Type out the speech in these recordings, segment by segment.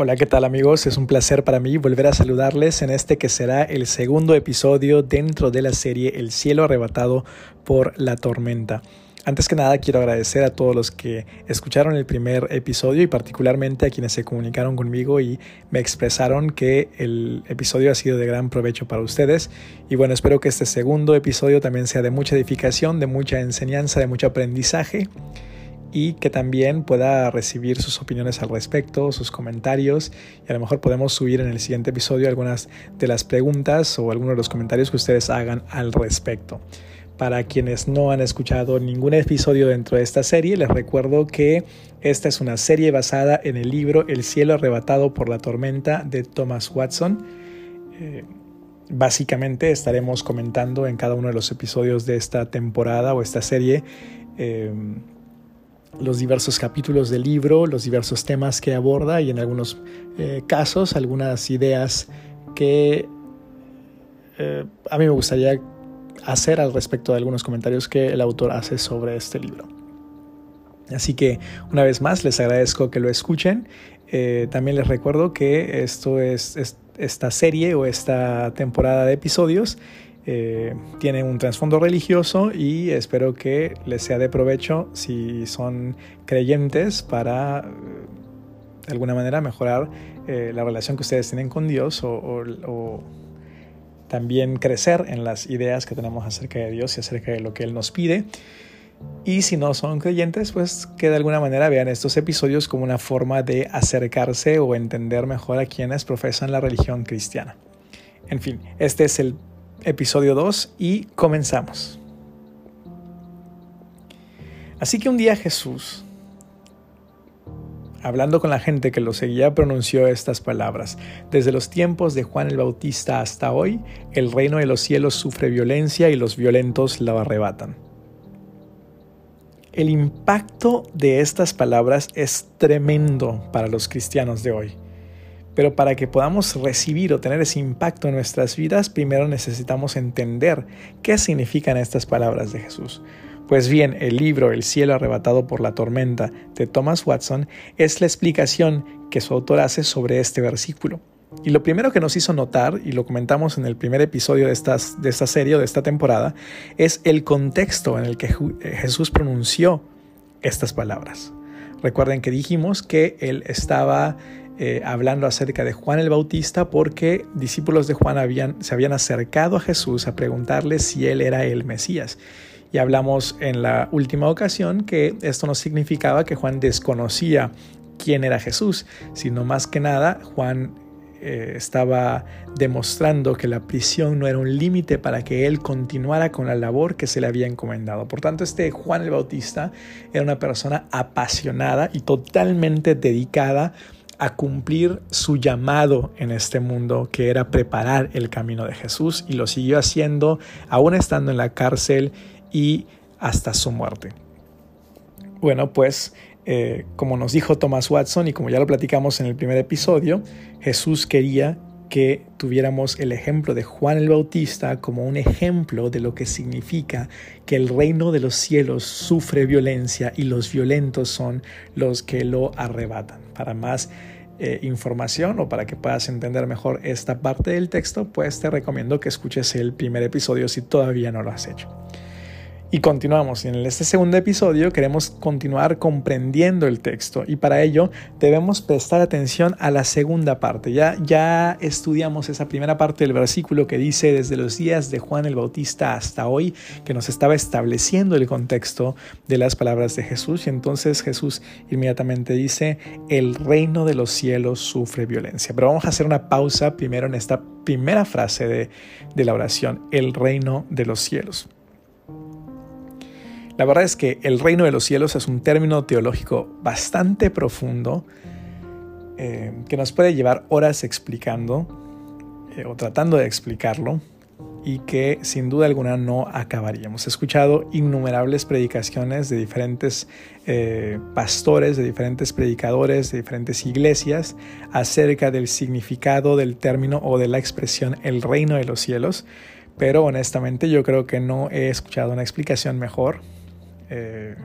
Hola, ¿qué tal amigos? Es un placer para mí volver a saludarles en este que será el segundo episodio dentro de la serie El cielo arrebatado por la tormenta. Antes que nada quiero agradecer a todos los que escucharon el primer episodio y particularmente a quienes se comunicaron conmigo y me expresaron que el episodio ha sido de gran provecho para ustedes. Y bueno, espero que este segundo episodio también sea de mucha edificación, de mucha enseñanza, de mucho aprendizaje y que también pueda recibir sus opiniones al respecto, sus comentarios y a lo mejor podemos subir en el siguiente episodio algunas de las preguntas o algunos de los comentarios que ustedes hagan al respecto. Para quienes no han escuchado ningún episodio dentro de esta serie, les recuerdo que esta es una serie basada en el libro El cielo arrebatado por la tormenta de Thomas Watson. Eh, básicamente estaremos comentando en cada uno de los episodios de esta temporada o esta serie. Eh, los diversos capítulos del libro, los diversos temas que aborda y en algunos eh, casos algunas ideas que eh, a mí me gustaría hacer al respecto de algunos comentarios que el autor hace sobre este libro. Así que una vez más les agradezco que lo escuchen. Eh, también les recuerdo que esto es esta serie o esta temporada de episodios eh, tiene un trasfondo religioso y espero que les sea de provecho si son creyentes para de alguna manera mejorar eh, la relación que ustedes tienen con Dios o, también crecer en las ideas que tenemos acerca de Dios y acerca de lo que Él nos pide. Y si no son creyentes, pues que de alguna manera vean estos episodios como una forma de acercarse o entender mejor a quienes profesan la religión cristiana. En fin, este es el episodio 2 y comenzamos. Así que un día Jesús, hablando con la gente que lo seguía, pronunció estas palabras. Desde los tiempos de Juan el Bautista hasta hoy, el reino de los cielos sufre violencia y los violentos la arrebatan. El impacto de estas palabras es tremendo para los cristianos de hoy. Pero para que podamos recibir o tener ese impacto en nuestras vidas, primero necesitamos entender qué significan estas palabras de Jesús. Pues bien, el libro El cielo arrebatado por la tormenta de Thomas Watson es la explicación que su autor hace sobre este versículo. Y lo primero que nos hizo notar, y lo comentamos en el primer episodio de, estas, de esta serie o de esta temporada, es el contexto en el que Jesús pronunció estas palabras. Recuerden que dijimos que él estaba eh, hablando acerca de Juan el Bautista porque discípulos de Juan habían, se habían acercado a Jesús a preguntarle si él era el Mesías. Y hablamos en la última ocasión que esto no significaba que Juan desconocía quién era Jesús, sino más que nada Juan eh, estaba demostrando que la prisión no era un límite para que él continuara con la labor que se le había encomendado. Por tanto, este Juan el Bautista era una persona apasionada y totalmente dedicada a cumplir su llamado en este mundo, que era preparar el camino de Jesús, y lo siguió haciendo aún estando en la cárcel y hasta su muerte. Bueno, pues eh, como nos dijo Thomas Watson y como ya lo platicamos en el primer episodio, Jesús quería que tuviéramos el ejemplo de Juan el Bautista como un ejemplo de lo que significa que el reino de los cielos sufre violencia y los violentos son los que lo arrebatan. Para más eh, información o para que puedas entender mejor esta parte del texto, pues te recomiendo que escuches el primer episodio si todavía no lo has hecho. Y continuamos. En este segundo episodio queremos continuar comprendiendo el texto y para ello debemos prestar atención a la segunda parte. Ya, ya estudiamos esa primera parte del versículo que dice desde los días de Juan el Bautista hasta hoy, que nos estaba estableciendo el contexto de las palabras de Jesús. Y entonces Jesús inmediatamente dice, el reino de los cielos sufre violencia. Pero vamos a hacer una pausa primero en esta primera frase de, de la oración, el reino de los cielos. La verdad es que el reino de los cielos es un término teológico bastante profundo eh, que nos puede llevar horas explicando eh, o tratando de explicarlo y que sin duda alguna no acabaríamos. He escuchado innumerables predicaciones de diferentes eh, pastores, de diferentes predicadores, de diferentes iglesias acerca del significado del término o de la expresión el reino de los cielos, pero honestamente yo creo que no he escuchado una explicación mejor eh,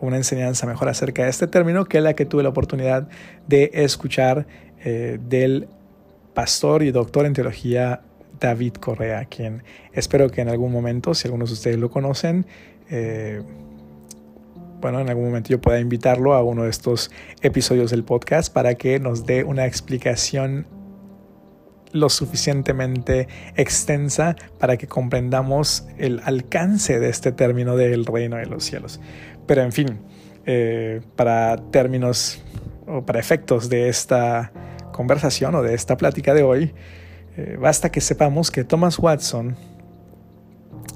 una enseñanza mejor acerca de este término que la que tuve la oportunidad de escuchar eh, del pastor y doctor en teología David Correa, quien espero que en algún momento, si algunos de ustedes lo conocen, eh, bueno, en algún momento yo pueda invitarlo a uno de estos episodios del podcast para que nos dé una explicación lo suficientemente extensa para que comprendamos el alcance de este término del reino de los cielos. Pero en fin, eh, para términos o para efectos de esta conversación o de esta plática de hoy, eh, basta que sepamos que Thomas Watson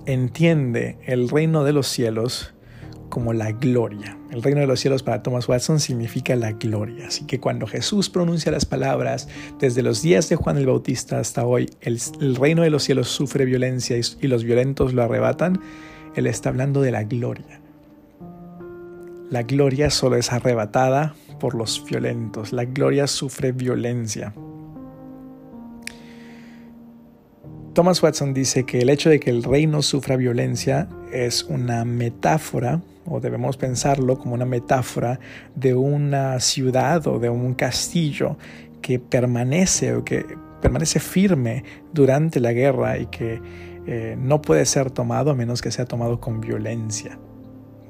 entiende el reino de los cielos como la gloria. El reino de los cielos para Thomas Watson significa la gloria. Así que cuando Jesús pronuncia las palabras, desde los días de Juan el Bautista hasta hoy, el, reino de los cielos sufre violencia y los violentos lo arrebatan, Él está hablando de la gloria. La gloria solo es arrebatada por los violentos. La gloria sufre violencia. Thomas Watson dice que el hecho de que el reino sufra violencia es una metáfora, o debemos pensarlo como una metáfora de una ciudad o de un castillo que permanece o que permanece firme durante la guerra y que eh, no puede ser tomado a menos que sea tomado con violencia.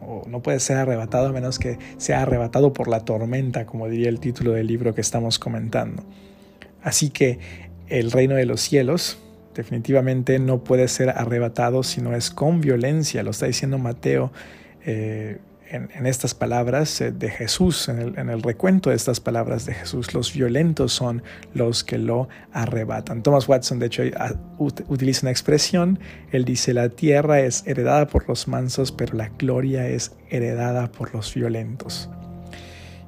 O no puede ser arrebatado a menos que sea arrebatado por la tormenta, como diría el título del libro que estamos comentando. Así que el reino de los cielos, definitivamente no puede ser arrebatado si no es con violencia. Lo está diciendo Mateo eh, en, estas palabras eh, de Jesús, en el, en el, recuento de estas palabras de Jesús. Los violentos son los que lo arrebatan. Thomas Watson, de hecho, utiliza una expresión. Él dice, la tierra es heredada por los mansos, pero la gloria es heredada por los violentos.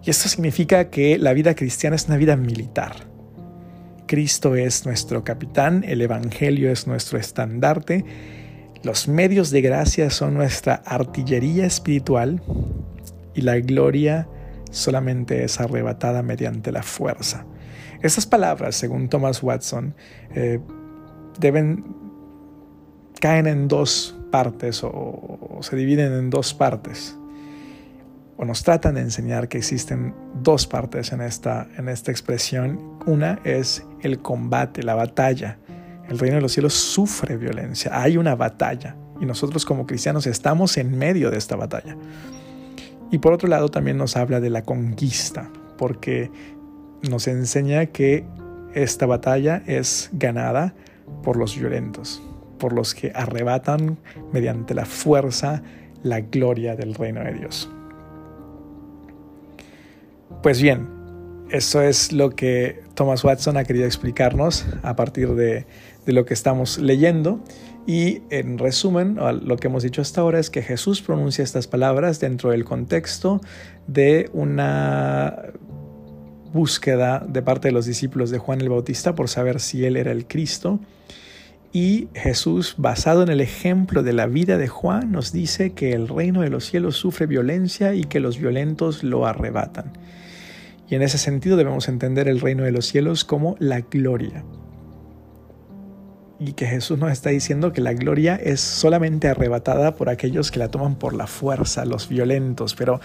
Y esto significa que la vida cristiana es una vida militar Cristo es nuestro capitán, el Evangelio es nuestro estandarte, los medios de gracia son nuestra artillería espiritual y la gloria solamente es arrebatada mediante la fuerza. Estas palabras, según Thomas Watson, eh, deben caen en dos partes o se dividen en dos partes o nos tratan de enseñar que existen dos partes en esta, en esta expresión. Una es el combate, la batalla. El reino de los cielos sufre violencia, hay una batalla y nosotros como cristianos estamos en medio de esta batalla. Y por otro lado también nos habla de la conquista, porque nos enseña que esta batalla es ganada por los violentos, por los que arrebatan mediante la fuerza la gloria del reino de Dios. Pues bien, eso es lo que Thomas Watson ha querido explicarnos a partir de, lo que estamos leyendo. Y en resumen, lo que hemos dicho hasta ahora es que Jesús pronuncia estas palabras dentro del contexto de una búsqueda de parte de los discípulos de Juan el Bautista por saber si él era el Cristo. Y Jesús, basado en el ejemplo de la vida de Juan, nos dice que el reino de los cielos sufre violencia y que los violentos lo arrebatan. Y en ese sentido debemos entender el reino de los cielos como la gloria. Y que Jesús nos está diciendo que la gloria es solamente arrebatada por aquellos que la toman por la fuerza, los violentos. Pero,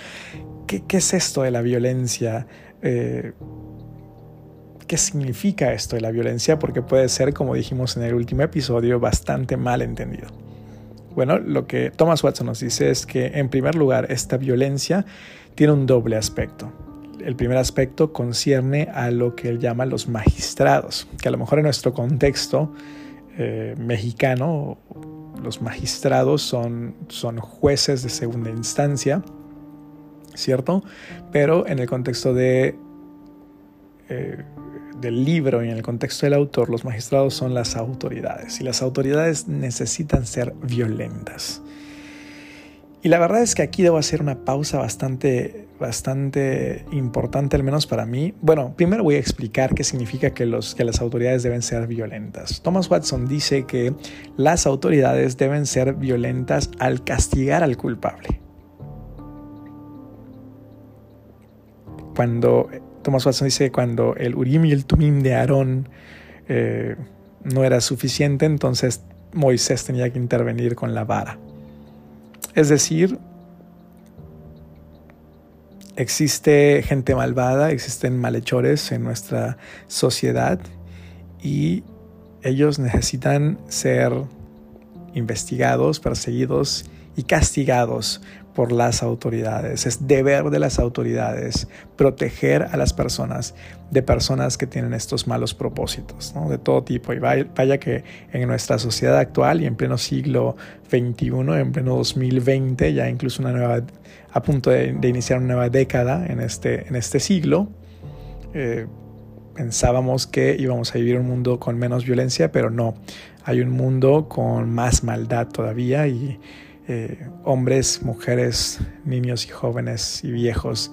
¿qué, es esto de la violencia? Eh, ¿Qué significa esto de la violencia? Porque puede ser, como dijimos en el último episodio, bastante mal entendido. Bueno, lo que Thomas Watson nos dice es que, en primer lugar, esta violencia tiene un doble aspecto el primer aspecto concierne a lo que él llama los magistrados, que a lo mejor en nuestro contexto eh, mexicano los magistrados son, son jueces de segunda instancia, ¿cierto? Pero en el contexto de, eh, del libro y en el contexto del autor, los magistrados son las autoridades y las autoridades necesitan ser violentas. Y la verdad es que aquí debo hacer una pausa bastante, bastante importante, al menos para mí. Bueno, primero voy a explicar qué significa que, las autoridades deben ser violentas. Thomas Watson dice que las autoridades deben ser violentas al castigar al culpable. Cuando Thomas Watson dice que cuando el Urim y el Tumim de Aarón eh, no era suficiente, entonces Moisés tenía que intervenir con la vara. Es decir, existe gente malvada, existen malhechores en nuestra sociedad y ellos necesitan ser investigados, perseguidos y castigados por las autoridades. Es deber de las autoridades proteger a las personas de personas que tienen estos malos propósitos, de todo tipo. Y vaya, que en nuestra sociedad actual y en pleno siglo XXI, en pleno 2020, ya incluso una nueva, a punto de, iniciar una nueva década en este, en este siglo, eh, pensábamos que íbamos a vivir un mundo con menos violencia, pero no. Hay un mundo con más maldad todavía y eh, hombres, mujeres, niños y jóvenes y viejos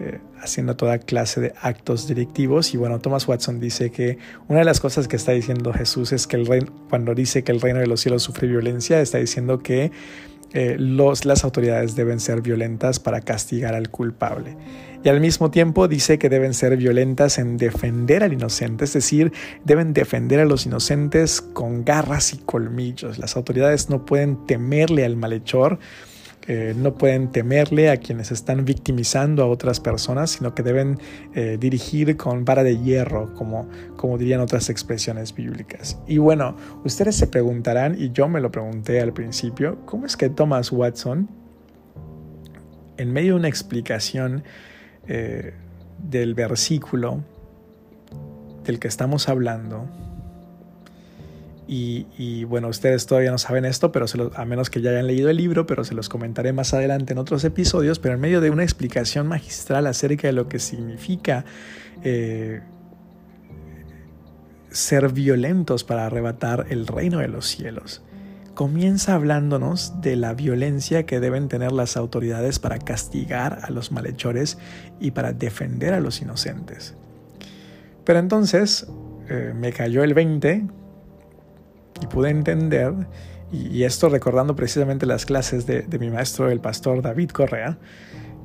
eh, haciendo toda clase de actos delictivos. Y bueno, Thomas Watson dice que una de las cosas que está diciendo Jesús es que el reino, cuando dice que el reino de los cielos sufre violencia, está diciendo que eh, las autoridades deben ser violentas para castigar al culpable y al mismo tiempo dice que deben ser violentas en defender al inocente, es decir, deben defender a los inocentes con garras y colmillos. Las autoridades no pueden temerle al malhechor, eh, no pueden temerle a quienes están victimizando a otras personas, sino que deben eh, dirigir con vara de hierro, como, como dirían otras expresiones bíblicas. Y bueno, ustedes se preguntarán, y yo me lo pregunté al principio, ¿cómo es que Thomas Watson, en medio de una explicación, eh, del versículo del que estamos hablando. Y, bueno, ustedes todavía no saben esto, pero a menos que ya hayan leído el libro, pero se los comentaré más adelante en otros episodios, pero en medio de una explicación magistral acerca de lo que significa eh, ser violentos para arrebatar el reino de los cielos comienza hablándonos de la violencia que deben tener las autoridades para castigar a los malhechores y para defender a los inocentes. Pero entonces eh, me cayó el 20 y pude entender, y, esto recordando precisamente las clases de, de mi maestro, el pastor David Correa,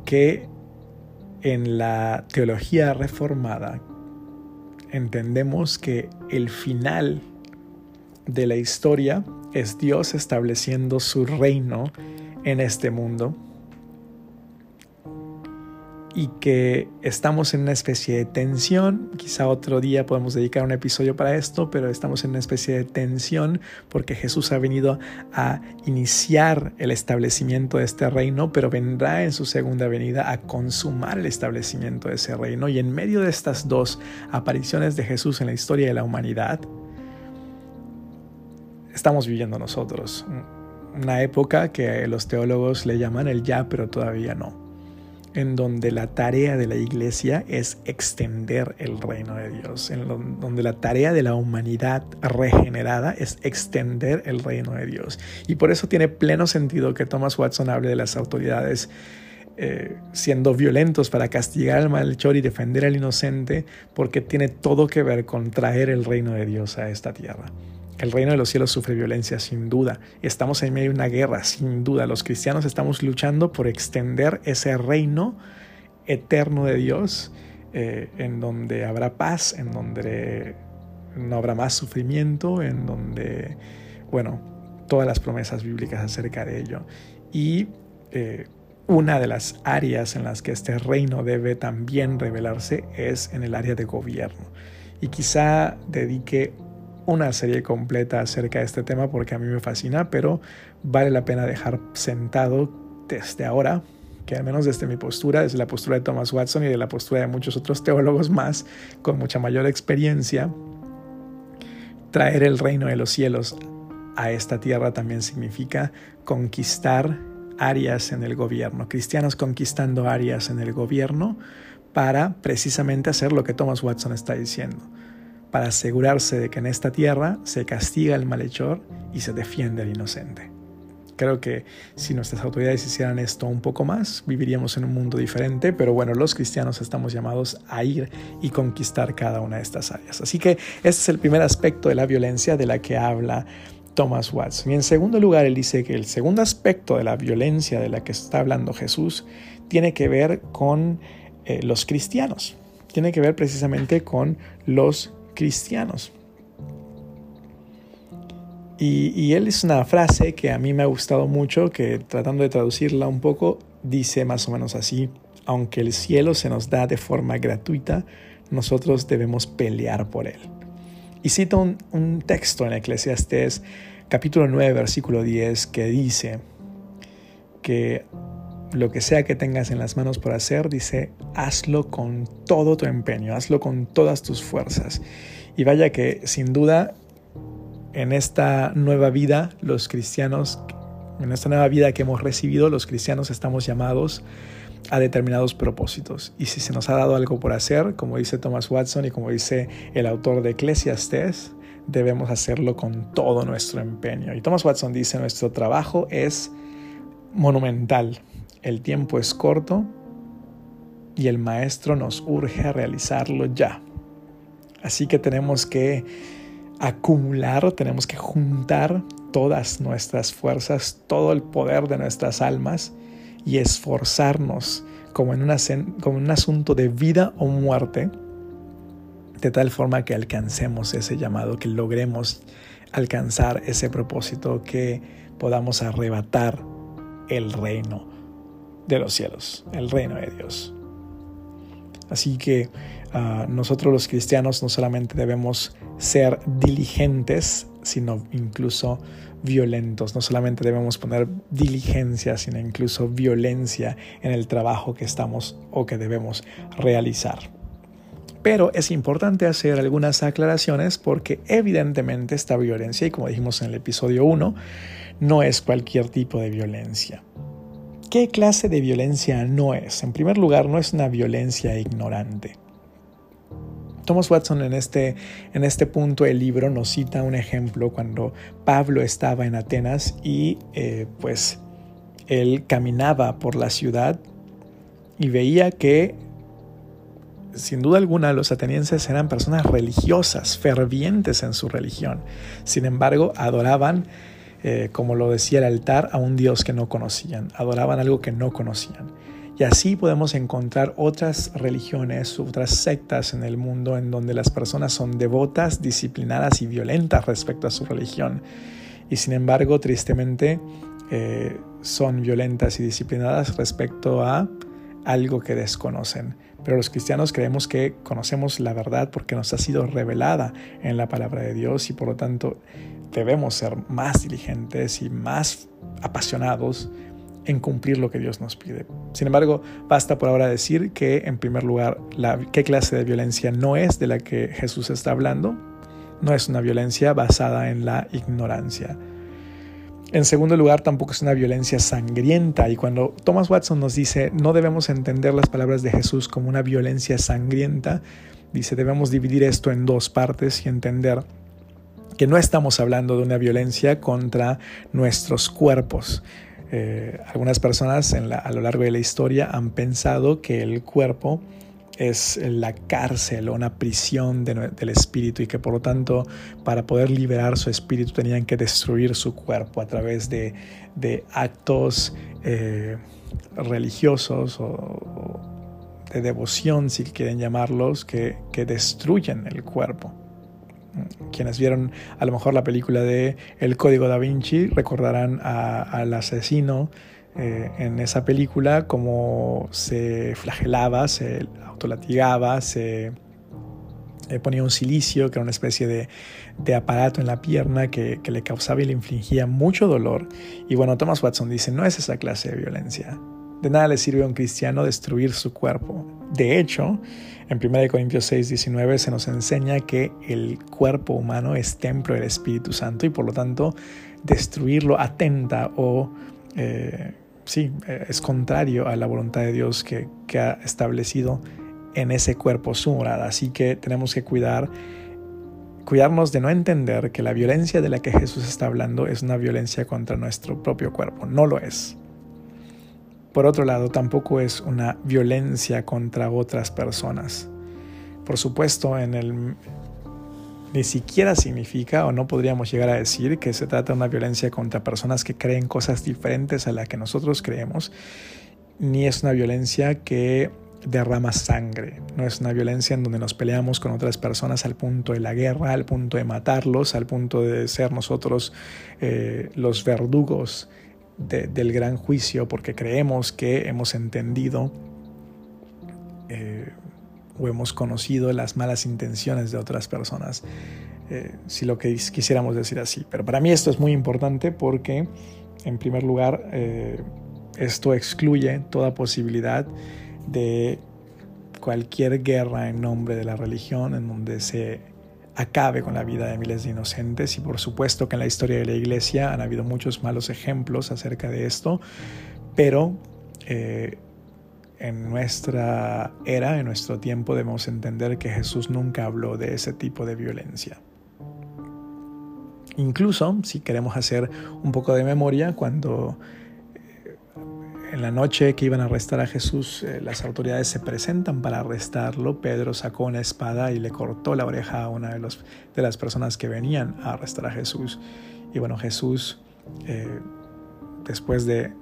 que en la teología reformada entendemos que el final de la historia es Dios estableciendo su reino en este mundo y que estamos en una especie de tensión. Quizá otro día podemos dedicar un episodio para esto, pero estamos en una especie de tensión porque Jesús ha venido a iniciar el establecimiento de este reino, pero vendrá en su segunda venida a consumar el establecimiento de ese reino. Y en medio de estas dos apariciones de Jesús en la historia de la humanidad, estamos viviendo nosotros. Una época que los teólogos le llaman el ya, pero todavía no. En donde la tarea de la iglesia es extender el reino de Dios. En donde la tarea de la humanidad regenerada es extender el reino de Dios. Y por eso tiene pleno sentido que Thomas Watson hable de las autoridades eh, siendo violentos para castigar al malhechor y defender al inocente, porque tiene todo que ver con traer el reino de Dios a esta tierra. El reino de los cielos sufre violencia, sin duda. Estamos en medio de una guerra, sin duda. Los cristianos estamos luchando por extender ese reino eterno de Dios, eh, en donde habrá paz, en donde no habrá más sufrimiento, en donde, bueno, todas las promesas bíblicas acerca de ello. Y eh, una de las áreas en las que este reino debe también revelarse es en el área de gobierno. Y quizá dedique una serie completa acerca de este tema porque a mí me fascina, pero vale la pena dejar sentado desde ahora, que al menos desde mi postura, desde la postura de Thomas Watson y de la postura de muchos otros teólogos más con mucha mayor experiencia, traer el reino de los cielos a esta tierra también significa conquistar áreas en el gobierno, cristianos conquistando áreas en el gobierno para precisamente hacer lo que Thomas Watson está diciendo, para asegurarse de que en esta tierra se castiga al malhechor y se defiende al inocente. Creo que si nuestras autoridades hicieran esto un poco más, viviríamos en un mundo diferente, pero bueno, los cristianos estamos llamados a ir y conquistar cada una de estas áreas. Así que este es el primer aspecto de la violencia de la que habla Thomas Watson. Y en segundo lugar, él dice que el segundo aspecto de la violencia de la que está hablando Jesús tiene que ver con eh, los cristianos, tiene que ver precisamente con los cristianos. Y, él es una frase que a mí me ha gustado mucho, que tratando de traducirla un poco, dice más o menos así, aunque el cielo se nos da de forma gratuita, nosotros debemos pelear por él. Y cito un, texto en Eclesiastés capítulo 9, versículo 10, que dice que lo que sea que tengas en las manos por hacer, dice, hazlo con todo tu empeño, hazlo con todas tus fuerzas. Y vaya que sin duda en esta nueva vida los cristianos, en esta nueva vida que hemos recibido, los cristianos estamos llamados a determinados propósitos. Y si se nos ha dado algo por hacer, como dice Thomas Watson y como dice el autor de Eclesiastes, debemos hacerlo con todo nuestro empeño. Y Thomas Watson dice, nuestro trabajo es monumental, el tiempo es corto y el maestro nos urge a realizarlo ya. Así que tenemos que acumular, tenemos que juntar todas nuestras fuerzas, todo el poder de nuestras almas y esforzarnos como en, como en un asunto de vida o muerte, de tal forma que alcancemos ese llamado, que logremos alcanzar ese propósito, que podamos arrebatar el reino de los cielos, el reino de Dios. Así que ah, nosotros los cristianos no solamente debemos ser diligentes, sino incluso violentos. No solamente debemos poner diligencia, sino incluso violencia en el trabajo que estamos o que debemos realizar. Pero es importante hacer algunas aclaraciones porque evidentemente esta violencia, y como dijimos en el episodio 1, no es cualquier tipo de violencia. ¿Qué clase de violencia no es? En primer lugar, no es una violencia ignorante. Thomas Watson en este, en este punto del libro nos cita un ejemplo cuando Pablo estaba en Atenas y eh, pues él caminaba por la ciudad y veía que sin duda alguna los atenienses eran personas religiosas, fervientes en su religión. Sin embargo, adoraban eh, como lo decía el altar, a un Dios que no conocían, adoraban algo que no conocían. Y así podemos encontrar otras religiones, otras sectas en el mundo en donde las personas son devotas, disciplinadas y violentas respecto a su religión. Y sin embargo, tristemente, eh, son violentas y disciplinadas respecto a algo que desconocen. Pero los cristianos creemos que conocemos la verdad porque nos ha sido revelada en la palabra de Dios y por lo tanto debemos ser más diligentes y más apasionados en cumplir lo que Dios nos pide. Sin embargo, basta por ahora decir que, en primer lugar, qué clase de violencia no es de la que Jesús está hablando. No es una violencia basada en la ignorancia. En segundo lugar, tampoco es una violencia sangrienta. Y cuando Thomas Watson nos dice no debemos entender las palabras de Jesús como una violencia sangrienta, dice debemos dividir esto en dos partes y entender que no estamos hablando de una violencia contra nuestros cuerpos. Eh, algunas personas a lo largo de la historia han pensado que el cuerpo es la cárcel o una prisión del espíritu y que por lo tanto para poder liberar su espíritu tenían que destruir su cuerpo a través de, actos eh, religiosos o, de devoción, si quieren llamarlos, que destruyen el cuerpo. Quienes vieron a lo mejor la película de El Código da Vinci recordarán al asesino eh, en esa película como se flagelaba, se autolatigaba, se eh, ponía un silicio, que era una especie de, aparato en la pierna que, que, le causaba y le infligía mucho dolor. Y bueno, Thomas Watson dice, no es esa clase de violencia. De nada le sirve a un cristiano destruir su cuerpo. De hecho, en 1 Corintios 6, 19 se nos enseña que el cuerpo humano es templo del Espíritu Santo y por lo tanto destruirlo atenta o eh, sí, eh, es contrario a la voluntad de Dios que, ha establecido en ese cuerpo su morada. Así que tenemos que cuidar cuidarnos de no entender que la violencia de la que Jesús está hablando es una violencia contra nuestro propio cuerpo. No lo es. Por otro lado, tampoco es una violencia contra otras personas. Por supuesto, en el ni siquiera significa o no podríamos llegar a decir que se trata de una violencia contra personas que creen cosas diferentes a las que nosotros creemos, ni es una violencia que derrama sangre, no es una violencia en donde nos peleamos con otras personas al punto de la guerra, al punto de matarlos, al punto de ser nosotros eh, los verdugos del gran juicio porque creemos que hemos entendido eh, o hemos conocido las malas intenciones de otras personas, eh, si lo que quisiéramos decir así. Pero para mí esto es muy importante porque, en primer lugar, eh, esto excluye toda posibilidad de cualquier guerra en nombre de la religión en donde se acabe con la vida de miles de inocentes y por supuesto que en la historia de la iglesia han habido muchos malos ejemplos acerca de esto, pero eh, en nuestra era, en nuestro tiempo, debemos entender que Jesús nunca habló de ese tipo de violencia. Incluso, si queremos hacer un poco de memoria, cuando en la noche que iban a arrestar a Jesús, eh, las autoridades se presentan para arrestarlo. Pedro sacó una espada y le cortó la oreja a una de, las personas que venían a arrestar a Jesús. Y bueno, Jesús, eh, después de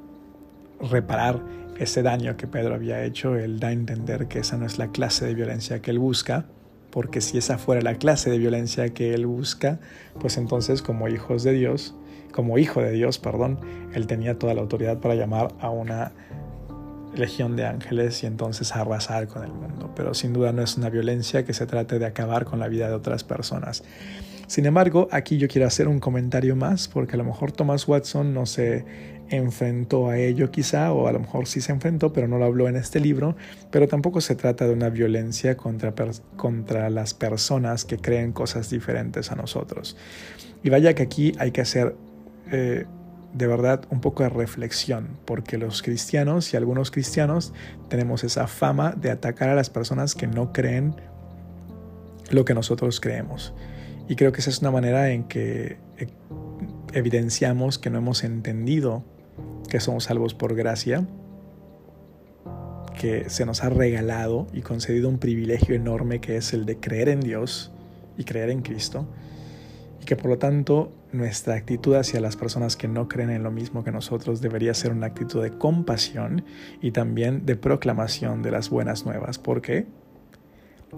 reparar ese daño que Pedro había hecho, él da a entender que esa no es la clase de violencia que él busca, porque si esa fuera la clase de violencia que él busca, pues entonces como hijos de Dios, como hijo de Dios, perdón, él tenía toda la autoridad para llamar a una legión de ángeles y entonces arrasar con el mundo. Pero sin duda no es una violencia que se trate de acabar con la vida de otras personas. Sin embargo, aquí yo quiero hacer un comentario más, porque a lo mejor Thomas Watson no se enfrentó a ello quizá, o a lo mejor sí se enfrentó, pero no lo habló en este libro, pero tampoco se trata de una violencia contra, contra las personas que creen cosas diferentes a nosotros. Y vaya que aquí hay que hacer eh, de verdad un poco de reflexión, porque los cristianos y algunos cristianos tenemos esa fama de atacar a las personas que no creen lo que nosotros creemos. Y creo que esa es una manera en que eh, evidenciamos que no hemos entendido que somos salvos por gracia, que se nos ha regalado y concedido un privilegio enorme que es el de creer en Dios y creer en Cristo, y que por lo tanto nuestra actitud hacia las personas que no creen en lo mismo que nosotros debería ser una actitud de compasión y también de proclamación de las buenas nuevas. ¿Por qué?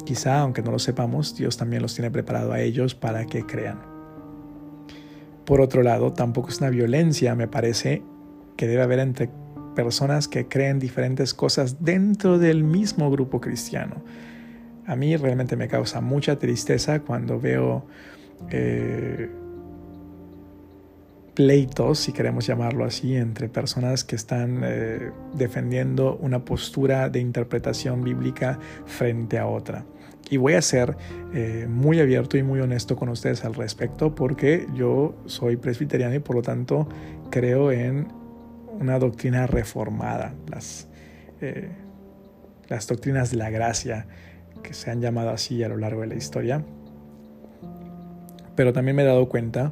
Quizá, aunque no lo sepamos, Dios también los tiene preparado a ellos para que crean. Por otro lado, tampoco es una violencia, me parece, que debe haber entre personas que creen diferentes cosas dentro del mismo grupo cristiano. A mí realmente me causa mucha tristeza cuando veo eh, pleitos, si queremos llamarlo así, entre personas que están eh, defendiendo una postura de interpretación bíblica frente a otra. Y voy a ser eh, muy abierto y muy honesto con ustedes al respecto porque yo soy presbiteriano y por lo tanto creo en una doctrina reformada, las, eh, las doctrinas de la gracia que se han llamado así a lo largo de la historia. Pero también me he dado cuenta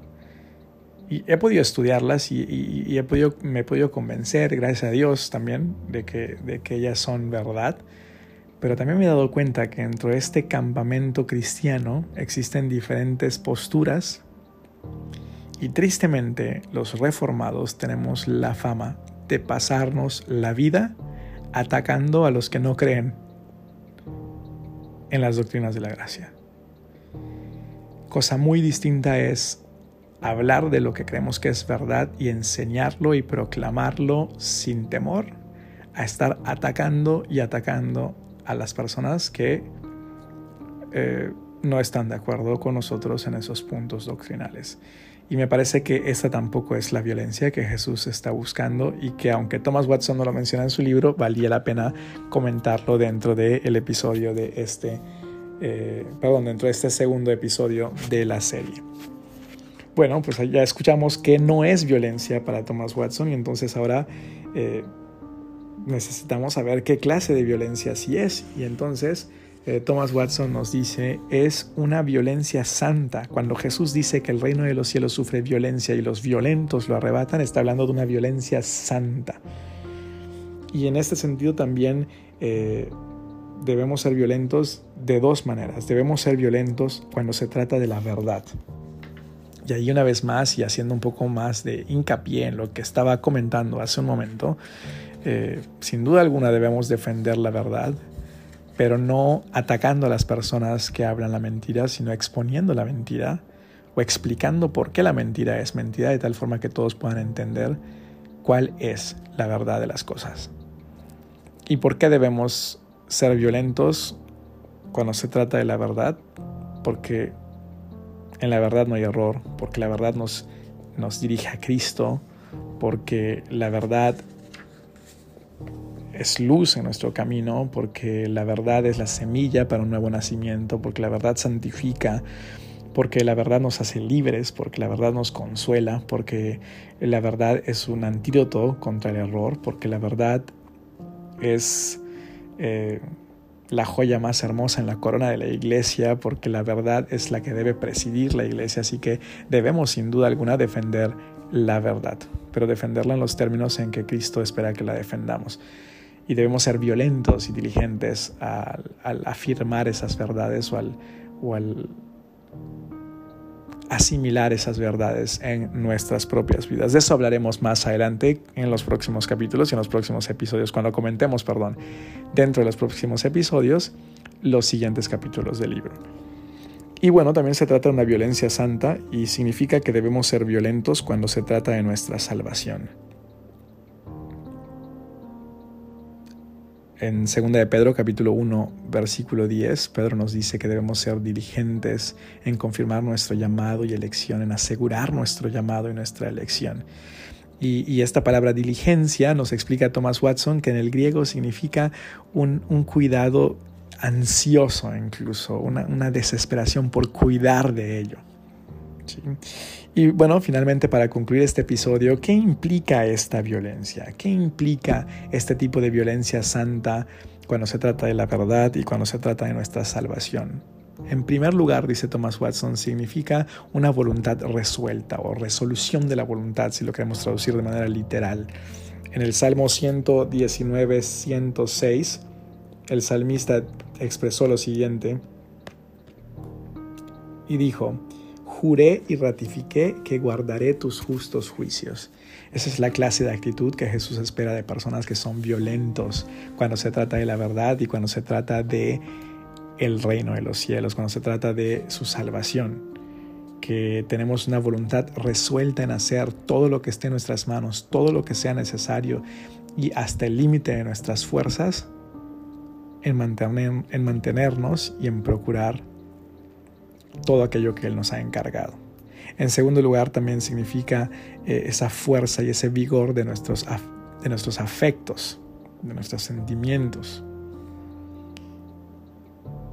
y he podido estudiarlas y, he podido, me he podido convencer, gracias a Dios también, de que, de que ellas son verdad. Pero también me he dado cuenta que dentro de este campamento cristiano existen diferentes posturas y tristemente los reformados tenemos la fama de pasarnos la vida atacando a los que no creen en las doctrinas de la gracia. Cosa muy distinta es hablar de lo que creemos que es verdad y enseñarlo y proclamarlo sin temor a estar atacando y atacando a las personas que eh, no están de acuerdo con nosotros en esos puntos doctrinales. Y me parece que esta tampoco es la violencia que Jesús está buscando y que aunque Thomas Watson no lo menciona en su libro, valía la pena comentarlo dentro del episodio de este, eh, perdón, dentro de este segundo episodio de la serie. Bueno, pues ya escuchamos que no es violencia para Thomas Watson y entonces ahora eh, necesitamos saber qué clase de violencia sí es. Y entonces eh, Thomas Watson nos dice, es una violencia santa. Cuando Jesús dice que el reino de los cielos sufre violencia y los violentos lo arrebatan, está hablando de una violencia santa. Y en este sentido también eh, debemos ser violentos de dos maneras. Debemos ser violentos cuando se trata de la verdad. Y ahí una vez más y haciendo un poco más de hincapié en lo que estaba comentando hace un momento, eh, sin duda alguna debemos defender la verdad, pero no atacando a las personas que hablan la mentira, sino exponiendo la mentira o explicando por qué la mentira es mentira de tal forma que todos puedan entender cuál es la verdad de las cosas. ¿Y por qué debemos ser violentos cuando se trata de la verdad? Porque en la verdad no hay error, porque la verdad nos, nos dirige a Cristo, porque la verdad es luz en nuestro camino, porque la verdad es la semilla para un nuevo nacimiento, porque la verdad santifica, porque la verdad nos hace libres, porque la verdad nos consuela, porque la verdad es un antídoto contra el error, porque la verdad es eh, la joya más hermosa en la corona de la iglesia, porque la verdad es la que debe presidir la iglesia, así que debemos sin duda alguna defender la verdad, pero defenderla en los términos en que Cristo espera que la defendamos. Y debemos ser violentos y diligentes al, afirmar esas verdades o al, o al asimilar esas verdades en nuestras propias vidas. De eso hablaremos más adelante en los próximos capítulos y en los próximos episodios, cuando comentemos, perdón, dentro de los próximos episodios, los siguientes capítulos del libro. Y bueno, también se trata de una violencia santa y significa que debemos ser violentos cuando se trata de nuestra salvación. En 2 de Pedro capítulo 1 versículo 10, Pedro nos dice que debemos ser diligentes en confirmar nuestro llamado y elección, en asegurar nuestro llamado y nuestra elección. Y, esta palabra diligencia nos explica Thomas Watson que en el griego significa un, cuidado ansioso incluso, una, una desesperación por cuidar de ello. Y bueno, finalmente para concluir este episodio, ¿qué implica esta violencia? ¿Qué implica este tipo de violencia santa cuando se trata de la verdad y cuando se trata de nuestra salvación? En primer lugar, dice Thomas Watson, significa una voluntad resuelta o resolución de la voluntad, si lo queremos traducir de manera literal. En el Salmo 119, 106, el salmista expresó lo siguiente y dijo, juré y ratifiqué que guardaré tus justos juicios. Esa es la clase de actitud que Jesús espera de personas que son violentos cuando se trata de la verdad y cuando se trata de el reino de los cielos, cuando se trata de su salvación. Que tenemos una voluntad resuelta en hacer todo lo que esté en nuestras manos, todo lo que sea necesario y hasta el límite de nuestras fuerzas en, mantener, en mantenernos y en procurar todo aquello que Él nos ha encargado. En segundo lugar, también significa eh, esa fuerza y ese vigor de nuestros, de nuestros afectos, de nuestros sentimientos.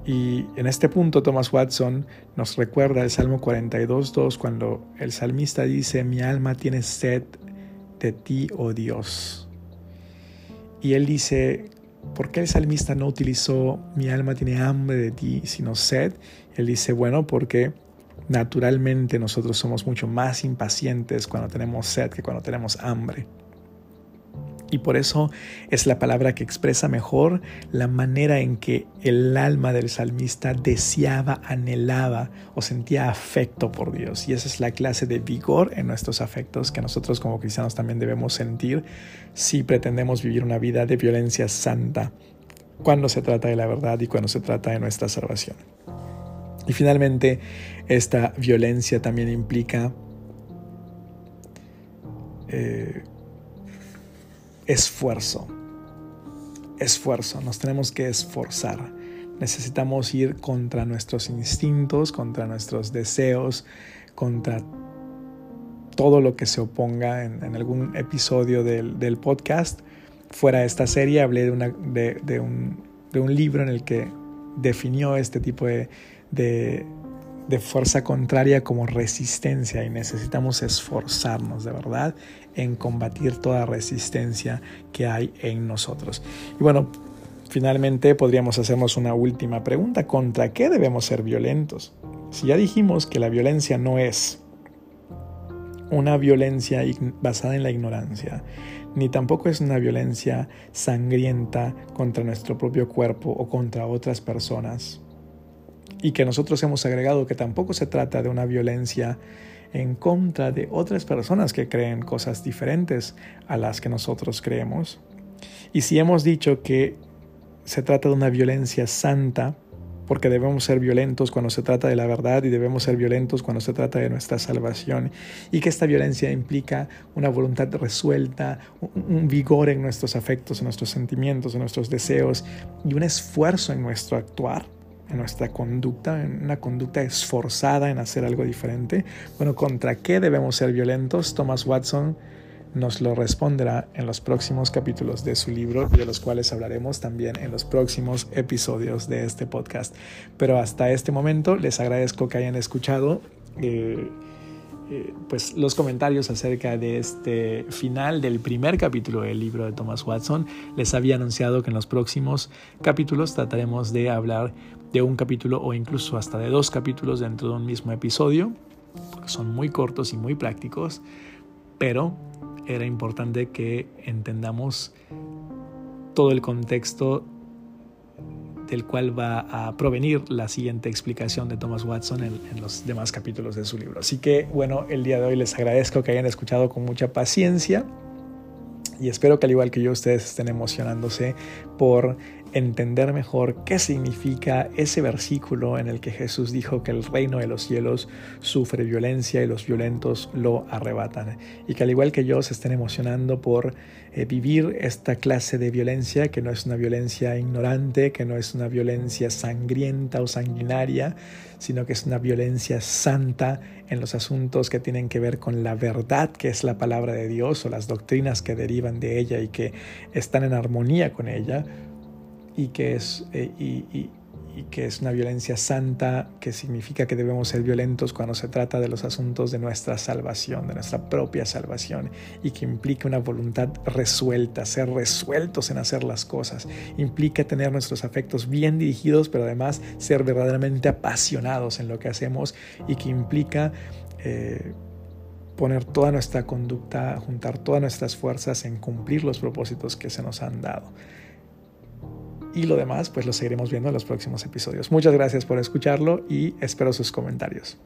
Y en este punto Thomas Watson nos recuerda el Salmo 42.2 cuando el salmista dice, mi alma tiene sed de ti, oh Dios. Y él dice, ¿por qué el salmista no utilizó mi alma tiene hambre de ti, sino sed? Él dice, bueno, porque naturalmente nosotros somos mucho más impacientes cuando tenemos sed que cuando tenemos hambre. Y por eso es la palabra que expresa mejor la manera en que el alma del salmista deseaba, anhelaba o sentía afecto por Dios. Y esa es la clase de vigor en nuestros afectos que nosotros como cristianos también debemos sentir si pretendemos vivir una vida de violencia santa cuando se trata de la verdad y cuando se trata de nuestra salvación. Y finalmente, esta violencia también implica eh, esfuerzo. Esfuerzo, nos tenemos que esforzar. Necesitamos ir contra nuestros instintos, contra nuestros deseos, contra todo lo que se oponga. En, algún episodio del, podcast, fuera de esta serie, hablé de, un, de un libro en el que definió este tipo de, de, fuerza contraria como resistencia y necesitamos esforzarnos de verdad en combatir toda resistencia que hay en nosotros. Y bueno, finalmente podríamos hacernos una última pregunta. ¿Contra qué debemos ser violentos? Si ya dijimos que la violencia no es una violencia basada en la ignorancia, ni tampoco es una violencia sangrienta contra nuestro propio cuerpo o contra otras personas y que nosotros hemos agregado que tampoco se trata de una violencia en contra de otras personas que creen cosas diferentes a las que nosotros creemos. Y si hemos dicho que se trata de una violencia santa, porque debemos ser violentos cuando se trata de la verdad y debemos ser violentos cuando se trata de nuestra salvación y que esta violencia implica una voluntad resuelta, un vigor en nuestros afectos, en nuestros sentimientos, en nuestros deseos y un esfuerzo en nuestro actuar en nuestra conducta, en una conducta esforzada en hacer algo diferente. Bueno, ¿contra qué debemos ser violentos? Thomas Watson nos lo responderá en los próximos capítulos de su libro de los cuales hablaremos también en los próximos episodios de este podcast. Pero hasta este momento les agradezco que hayan escuchado eh, eh, pues los comentarios acerca de este final del primer capítulo del libro de Thomas Watson. Les había anunciado que en los próximos capítulos trataremos de hablar de un capítulo o incluso hasta de dos capítulos dentro de un mismo episodio, porque son muy cortos y muy prácticos, pero era importante que entendamos todo el contexto del cual va a provenir la siguiente explicación de Thomas Watson en, en, los demás capítulos de su libro. Así que bueno, el día de hoy les agradezco que hayan escuchado con mucha paciencia y espero que al igual que yo ustedes estén emocionándose por entender mejor qué significa ese versículo en el que Jesús dijo que el reino de los cielos sufre violencia y los violentos lo arrebatan. Y que al igual que yo se estén emocionando por eh, vivir esta clase de violencia, que no es una violencia ignorante, que no es una violencia sangrienta o sanguinaria, sino que es una violencia santa en los asuntos que tienen que ver con la verdad que es la palabra de Dios o las doctrinas que derivan de ella y que están en armonía con ella y que es, eh, y, que es una violencia santa, que significa que debemos ser violentos cuando se trata de los asuntos de nuestra salvación, de nuestra propia salvación, y que implica una voluntad resuelta, ser resueltos en hacer las cosas. Implica tener nuestros afectos bien dirigidos, pero además ser verdaderamente apasionados en lo que hacemos y que implica... Eh, poner toda nuestra conducta, juntar todas nuestras fuerzas en cumplir los propósitos que se nos han dado. Y lo demás, pues lo seguiremos viendo en los próximos episodios. Muchas gracias por escucharlo y espero sus comentarios.